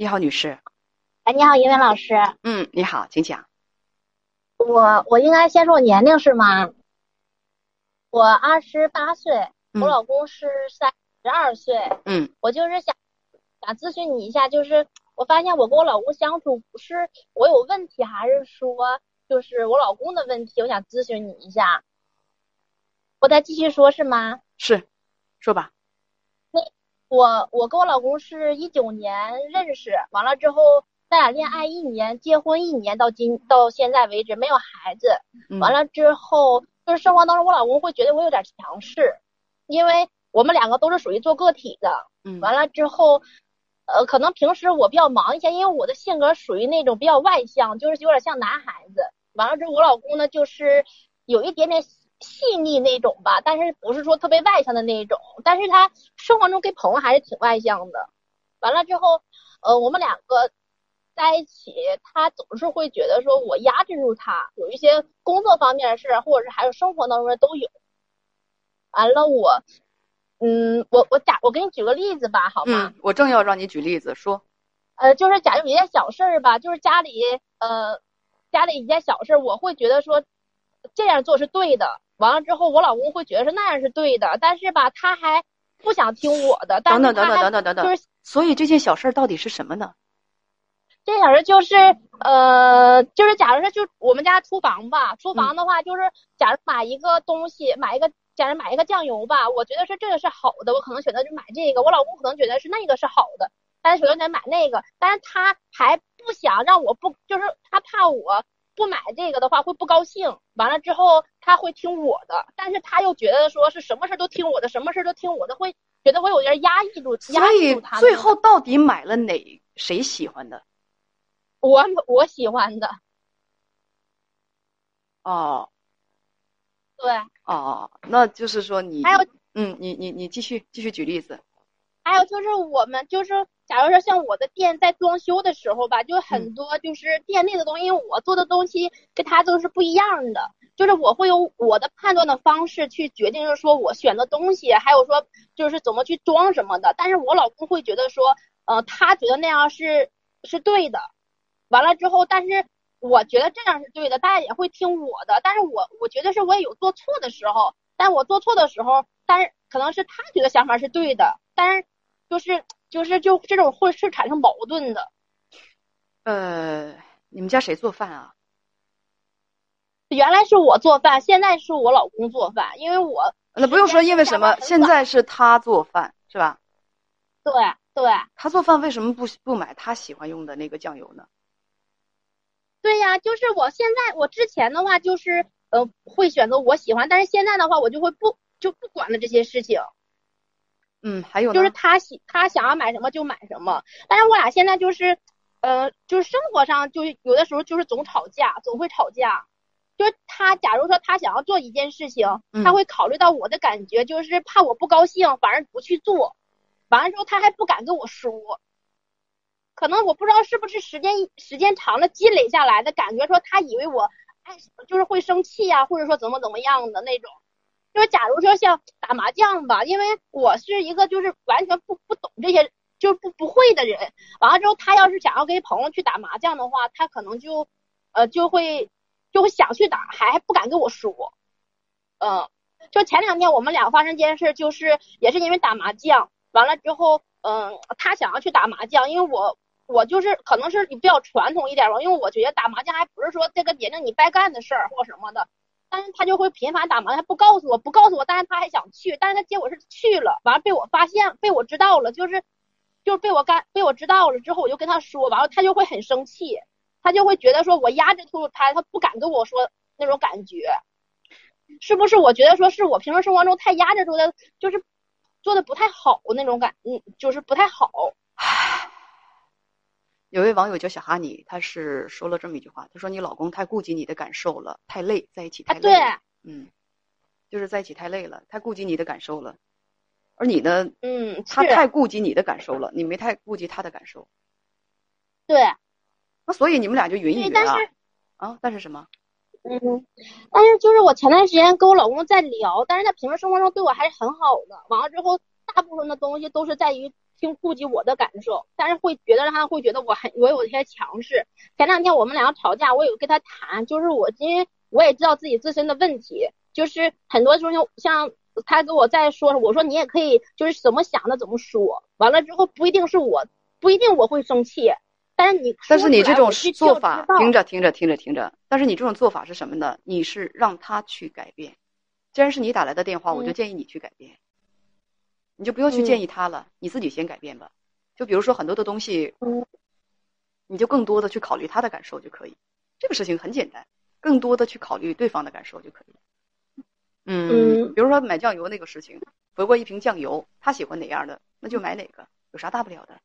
你好，女士。哎，你好，英文老师。嗯，你好，请讲。我我应该先说我年龄是吗？我二十八岁，我老公是三十二岁。嗯，我就是想想咨询你一下，就是我发现我跟我老公相处不是我有问题，还是说就是我老公的问题？我想咨询你一下。我再继续说，是吗？是，说吧。那我我跟我老公是一九年认识，完了之后咱俩恋爱一年，结婚一年，到今到现在为止没有孩子。完了之后，就是生活当中我老公会觉得我有点强势，因为我们两个都是属于做个体的。嗯。完了之后，呃，可能平时我比较忙一些，因为我的性格属于那种比较外向，就是有点像男孩子。完了之后，我老公呢就是有一点点。细腻那种吧，但是不是说特别外向的那一种，但是他生活中跟朋友还是挺外向的。完了之后，呃，我们两个在一起，他总是会觉得说我压制住他，有一些工作方面的事，或者是还有生活当中的都有。完了，我，嗯，我我假我给你举个例子吧，好吗？嗯，我正要让你举例子，说。呃，就是假如一件小事儿吧，就是家里呃家里一件小事儿，我会觉得说这样做是对的。完了之后，我老公会觉得是那样是对的，但是吧，他还不想听我的。等等等等等等等等。就是，所以这件小事到底是什么呢？这小事就是，呃，就是假如说就我们家厨房吧，厨房的话就是，假如买一个东西，买一个，假如买一个酱油吧，我觉得是这个是好的，我可能选择就买这个。我老公可能觉得是那个是好的，但是选择买那个，但是他还不想让我不，就是他怕我。不买这个的话会不高兴，完了之后他会听我的，但是他又觉得说是什么事都听我的，什么事都听我的，会觉得我有点压抑住，压抑住他。最后到底买了哪谁喜欢的？我我喜欢的。哦。对。哦，那就是说你还有嗯，你你你继续继续举例子。还有就是我们就是，假如说像我的店在装修的时候吧，就很多就是店内的东西，因为我做的东西跟他都是不一样的，就是我会有我的判断的方式去决定，就是说我选的东西，还有说就是怎么去装什么的。但是我老公会觉得说，呃，他觉得那样是是对的。完了之后，但是我觉得这样是对的，大家也会听我的。但是我我觉得是我也有做错的时候，但我做错的时候，但是可能是他觉得想法是对的，但是。就是就是就这种会是产生矛盾的，呃，你们家谁做饭啊？原来是我做饭，现在是我老公做饭，因为我那不用说，因为什么？现在是他做饭是吧？对对。他做饭为什么不不买他喜欢用的那个酱油呢？对呀，就是我现在我之前的话就是呃会选择我喜欢，但是现在的话我就会不就不管了这些事情。嗯，还有就是他喜他想要买什么就买什么，但是我俩现在就是，呃，就是生活上就有的时候就是总吵架，总会吵架。就是他假如说他想要做一件事情，他会考虑到我的感觉，就是怕我不高兴，反而不去做。完了之后他还不敢跟我说，可能我不知道是不是时间时间长了积累下来的感觉，说他以为我爱就是会生气呀，或者说怎么怎么样的那种。就是假如说像打麻将吧，因为我是一个就是完全不不懂这些，就不不会的人。完了之后，他要是想要跟朋友去打麻将的话，他可能就，呃，就会就会想去打，还不敢跟我说。嗯，就前两天我们俩发生一件事，就是也是因为打麻将。完了之后，嗯，他想要去打麻将，因为我我就是可能是比较传统一点吧，因为我觉得打麻将还不是说这个年龄你白干的事儿或什么的。但是他就会频繁打麻将，他不告诉我，不告诉我，但是他还想去，但是他结果是去了，完了被我发现，被我知道了，就是，就是被我干，被我知道了之后，我就跟他说，完了他就会很生气，他就会觉得说我压制住他，他不敢跟我说那种感觉，是不是？我觉得说是我平时生活中太压制住的，就是做的不太好那种感，嗯，就是不太好。有位网友叫小哈尼，他是说了这么一句话，他说：“你老公太顾及你的感受了，太累，在一起太累。”对，嗯，就是在一起太累了，太顾及你的感受了，而你呢？嗯，他太顾及你的感受了，你没太顾及他的感受。对，那所以你们俩就云一云啊。啊，但是什么？嗯，但是就是我前段时间跟我老公在聊，但是在平时生活中对我还是很好的。完了之后，大部分的东西都是在于。听顾及我的感受，但是会觉得让他会觉得我很我有一些强势。前两天我们两个吵架，我有跟他谈，就是我因为我也知道自己自身的问题，就是很多时候像他跟我在说，我说你也可以就是怎么想的怎么说，完了之后不一定是我不一定我会生气，但是你但是你这种做法，听着听着听着听着，但是你这种做法是什么呢？你是让他去改变。既然是你打来的电话，我就建议你去改变。你就不要去建议他了，你自己先改变吧。就比如说很多的东西，你就更多的去考虑他的感受就可以。这个事情很简单，更多的去考虑对方的感受就可以。嗯，比如说买酱油那个事情，回过一瓶酱油，他喜欢哪样的，那就买哪个，有啥大不了的？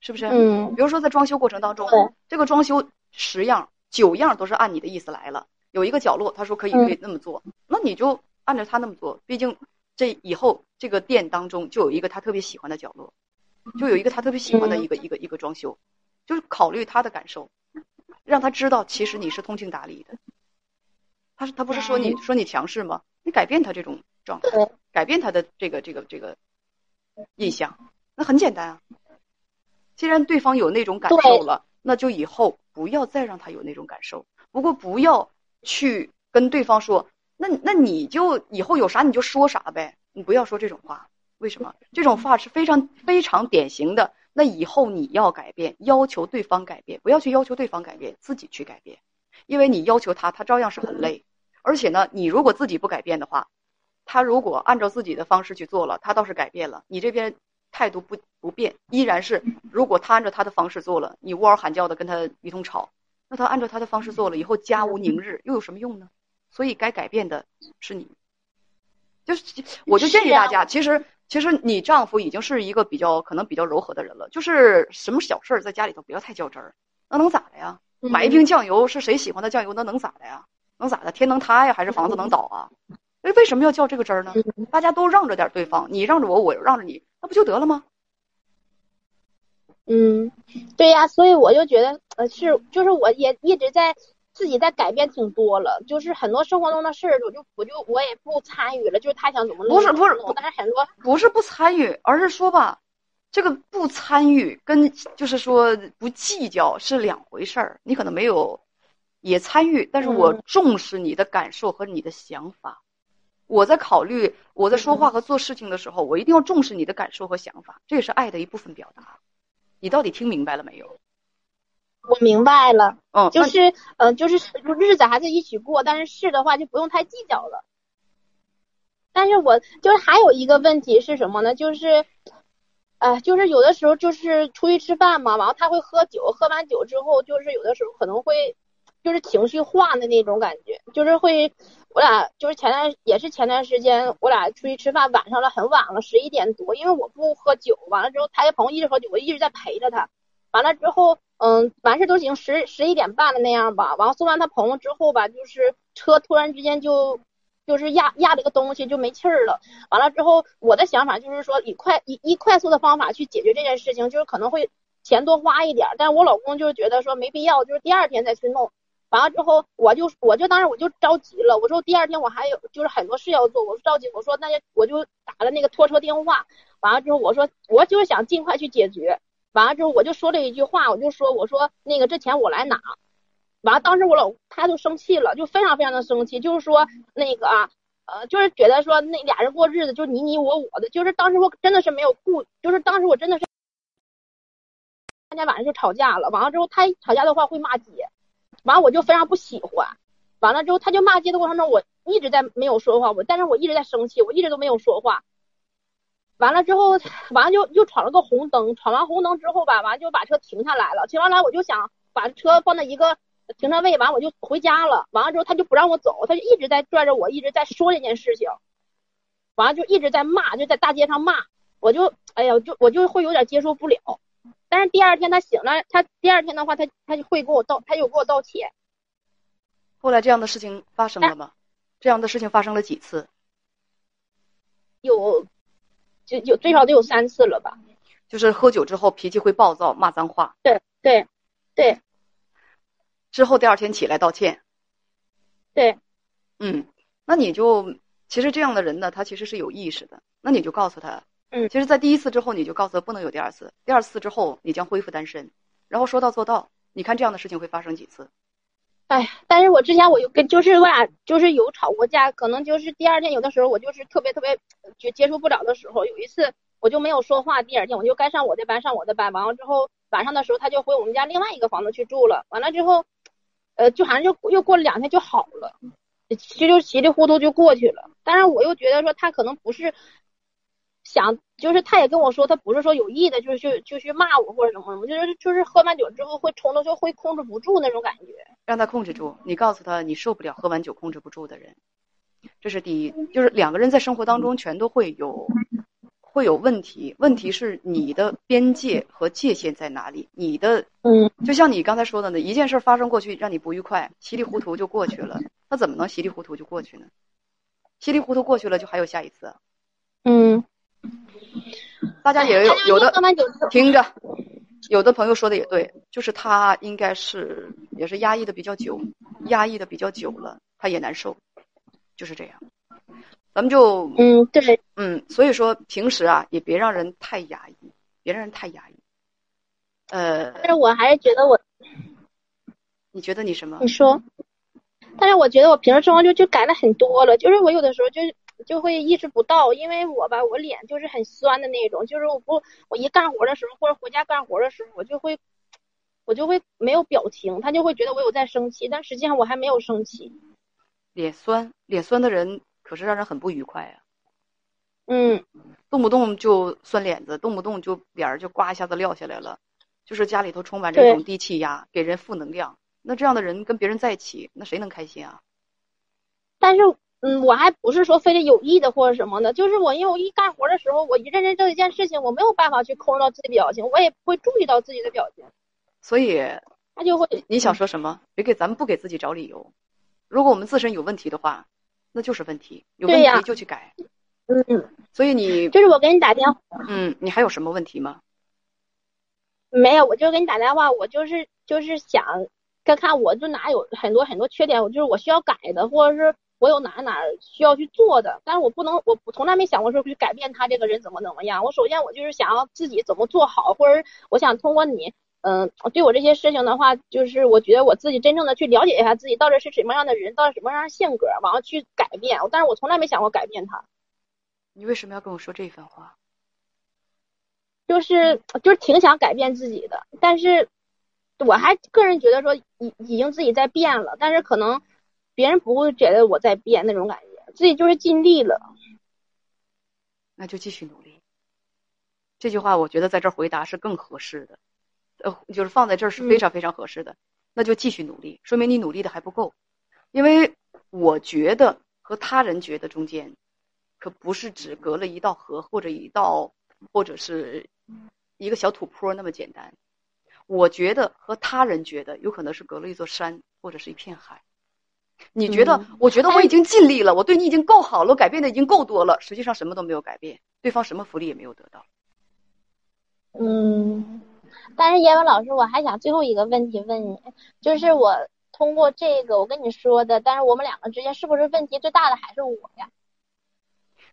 是不是？嗯。比如说在装修过程当中，这个装修十样九样都是按你的意思来了。有一个角落，他说可以可以那么做，那你就按照他那么做。毕竟这以后这个店当中就有一个他特别喜欢的角落，就有一个他特别喜欢的一个一个一个装修，就是考虑他的感受，让他知道其实你是通情达理的。他是他不是说你说你强势吗？你改变他这种状态，改变他的这个这个这个印象，那很简单啊。既然对方有那种感受了，那就以后不要再让他有那种感受。不过不要。去跟对方说，那那你就以后有啥你就说啥呗，你不要说这种话。为什么？这种话是非常非常典型的。那以后你要改变，要求对方改变，不要去要求对方改变，自己去改变。因为你要求他，他照样是很累。而且呢，你如果自己不改变的话，他如果按照自己的方式去做了，他倒是改变了，你这边态度不不变，依然是。如果他按照他的方式做了，你呜嗷喊叫的跟他一通吵。那他按照他的方式做了以后，家无宁日，又有什么用呢？所以该改变的是你。就是，我就建议大家，其实其实你丈夫已经是一个比较可能比较柔和的人了，就是什么小事儿在家里头不要太较真儿。那能咋的呀？买一瓶酱油是谁喜欢的酱油？那能咋的呀？能咋的？天能塌呀，还是房子能倒啊？哎，为什么要较这个真儿呢？大家都让着点对方，你让着我，我让着你，那不就得了吗？嗯，对呀，所以我就觉得，呃，是，就是我也一直在自己在改变挺多了，就是很多生活中的事儿，我就我就我也不参与了，就是他想怎么弄，不是不是，但是很多不是不参与，而是说吧，这个不参与跟就是说不计较是两回事儿。你可能没有也参与，但是我重视你的感受和你的想法。我在考虑我在说话和做事情的时候，我一定要重视你的感受和想法，这也是爱的一部分表达。你到底听明白了没有？我明白了，嗯，就是，嗯，就是日子还是一起过，但是事的话就不用太计较了。但是我就是还有一个问题是什么呢？就是，哎，就是有的时候就是出去吃饭嘛，然后他会喝酒，喝完酒之后就是有的时候可能会就是情绪化的那种感觉，就是会。我俩就是前段也是前段时间，我俩出去吃饭，晚上了很晚了，十一点多。因为我不喝酒，完了之后他一朋友一直喝酒，我一直在陪着他。完了之后，嗯，完事都已经十十一点半了那样吧。完了送完他朋友之后吧，就是车突然之间就就是压压了个东西就没气儿了。完了之后，我的想法就是说以快以以快速的方法去解决这件事情，就是可能会钱多花一点，但是我老公就是觉得说没必要，就是第二天再去弄。完了之后，我就我就当时我就着急了，我说第二天我还有就是很多事要做，我说着急，我说那就我就打了那个拖车电话。完了之后，我说我就是想尽快去解决。完了之后，我就说了一句话，我就说我说那个这钱我来拿。完了，当时我老他就生气了，就非常非常的生气，就是说那个啊呃，就是觉得说那俩人过日子就你你我我的，就是当时我真的是没有顾，就是当时我真的是，那天晚上就吵架了。完了之后，他吵架的话会骂街。完了我就非常不喜欢，完了之后他就骂街的过程中，我一直在没有说话，我但是我一直在生气，我一直都没有说话。完了之后，完了就又闯了个红灯，闯完红灯之后吧，完了就把车停下来了，停下来我就想把车放在一个停车位，完我就回家了。完了之后他就不让我走，他就一直在拽着我，一直在说这件事情，完了就一直在骂，就在大街上骂，我就哎呀，就我就会有点接受不了。但是第二天他醒了，他第二天的话，他他就会给我道，他就给我道歉。后来这样的事情发生了吗？这样的事情发生了几次？有，就有最少得有三次了吧。就是喝酒之后脾气会暴躁，骂脏话。对对对。之后第二天起来道歉。对。嗯，那你就其实这样的人呢，他其实是有意识的。那你就告诉他。嗯其实，在第一次之后，你就告诉他不能有第二次，第二次之后你将恢复单身，然后说到做到。你看这样的事情会发生几次？哎，但是我之前我就跟就是我俩就是有吵过架，可能就是第二天有的时候我就是特别特别接接受不了的时候，有一次我就没有说话，第二天我就该上我的班上我的班，完了之后晚上的时候他就回我们家另外一个房子去住了，完了之后，呃，就好像就又过了两天就好了，就就稀里糊涂就过去了。但是我又觉得说他可能不是想，就是他也跟我说他不是说有意的，就是去就去骂我或者什么什么，就是就是喝完酒之后会冲动，就会控制不住那种感觉。让他控制住。你告诉他，你受不了喝完酒控制不住的人，这是第一。就是两个人在生活当中全都会有会有问题，问题是你的边界和界限在哪里？你的嗯就像你刚才说的呢，一件事发生过去让你不愉快，稀里糊涂就过去了，他怎么能稀里糊涂就过去呢？稀里糊涂过去了，就还有下一次啊。嗯，大家也有有的听着，有的朋友说的也对，就是他应该是也是压抑的比较久，压抑的比较久了，他也难受，就是这样。咱们就嗯，对，嗯，所以说平时啊也别让人太压抑，别让人太压抑。呃，但是我还是觉得我，你觉得你什么你？说，但是我觉得我平时生活就就改了很多了，就是我有的时候就就会意识不到，因为我吧，我脸就是很酸的那种，就是我不我一干活的时候或者回家干活的时候，我就会我就会没有表情，他就会觉得我有在生气，但实际上我还没有生气。脸酸，脸酸的人可是让人很不愉快啊，嗯，动不动就酸脸子，动不动就脸儿就呱一下子撂下来了，就是家里头充满这种低气压，给人负能量。那这样的人跟别人在一起，那谁能开心啊？但是嗯，我还不是说非得有意的或者什么的，就是我因为我一干活的时候，我一认真做一件事情，我没有办法去控制到自己的表情，我也不会注意到自己的表情，所以他就会你想说什么？别给咱们不给自己找理由。如果我们自身有问题的话，那就是问题，有问题就去改。嗯，所以你就是我给你打电话。嗯，你还有什么问题吗？没有，我就给你打电话，我就是就是想看看我就哪有很多很多缺点，我就是我需要改的，或者是我有哪哪需要去做的，但是我不能，我我从来没想过说去改变他这个人怎么怎么样。我首先我就是想要自己怎么做好，或者我想通过你，嗯、对我这些事情的话，就是我觉得我自己真正的去了解一下自己到底是什么样的人，到底什么样的性格，然后去改变。但是我从来没想过改变他。你为什么要跟我说这番话？就是就是挺想改变自己的，但是我还个人觉得说已已经自己在变了，但是可能别人不会觉得我在变那种感觉，自己就是尽力了。那就继续努力。这句话我觉得在这儿回答是更合适的，呃，就是放在这儿是非常非常合适的。那就继续努力，说明你努力的还不够，因为我觉得和他人觉得中间，可不是只隔了一道河或者一道或者是一个小土坡那么简单。我觉得和他人觉得有可能是隔了一座山或者是一片海。你觉得？嗯我觉得我已经尽力了，我对你已经够好了，我改变的已经够多了。实际上什么都没有改变，对方什么福利也没有得到。嗯，但是叶文老师，我还想最后一个问题问你，就是我通过这个我跟你说的，但是我们两个之间是不是问题最大的还是我呀？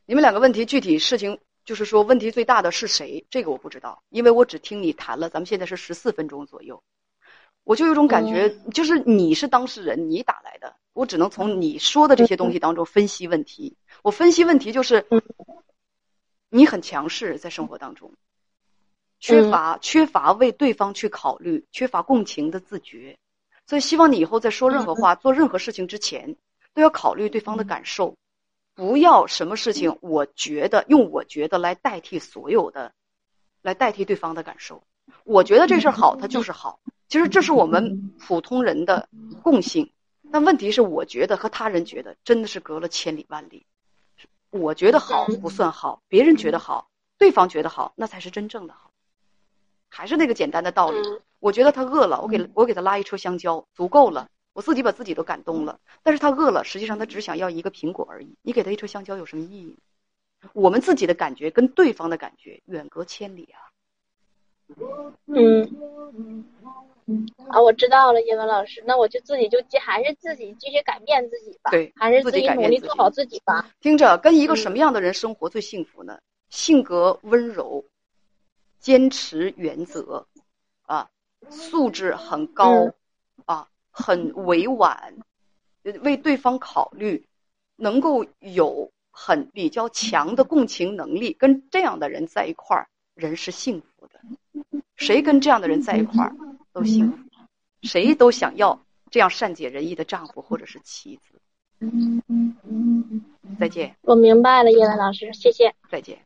你们两个问题具体事情，就是说问题最大的是谁？这个我不知道，因为我只听你谈了，咱们现在是十四分钟左右，我就有种感觉，就是你是当事人，你打来的，我只能从你说的这些东西当中分析问题。我分析问题就是，你很强势，在生活当中，缺乏缺乏为对方去考虑，缺乏共情的自觉，所以希望你以后在说任何话、做任何事情之前，都要考虑对方的感受。不要什么事情，我觉得用我觉得来代替所有的，来代替对方的感受。我觉得这事儿好，它就是好。其实这是我们普通人的共性。但问题是，我觉得和他人觉得真的是隔了千里万里。我觉得好不算好，别人觉得好，对方觉得好，那才是真正的好。还是那个简单的道理。我觉得他饿了，我给我给他拉一车香蕉，足够了。我自己把自己都感动了，但是他饿了，实际上他只想要一个苹果而已。你给他一车香蕉有什么意义？我们自己的感觉跟对方的感觉远隔千里啊！嗯，啊，我知道了，叶文老师，那我就自己就继还是自己继续改变自己吧，对还是自己己改变自己努力做好自己吧。听着，跟一个什么样的人生活最幸福呢？性格温柔，坚持原则，啊，素质很高，啊，很委婉，为对方考虑，能够有很比较强的共情能力，跟这样的人在一块儿，人是幸福的。谁跟这样的人在一块儿都幸福，谁都想要这样善解人意的丈夫或者是妻子。再见。我明白了，叶兰老师，谢谢。再见。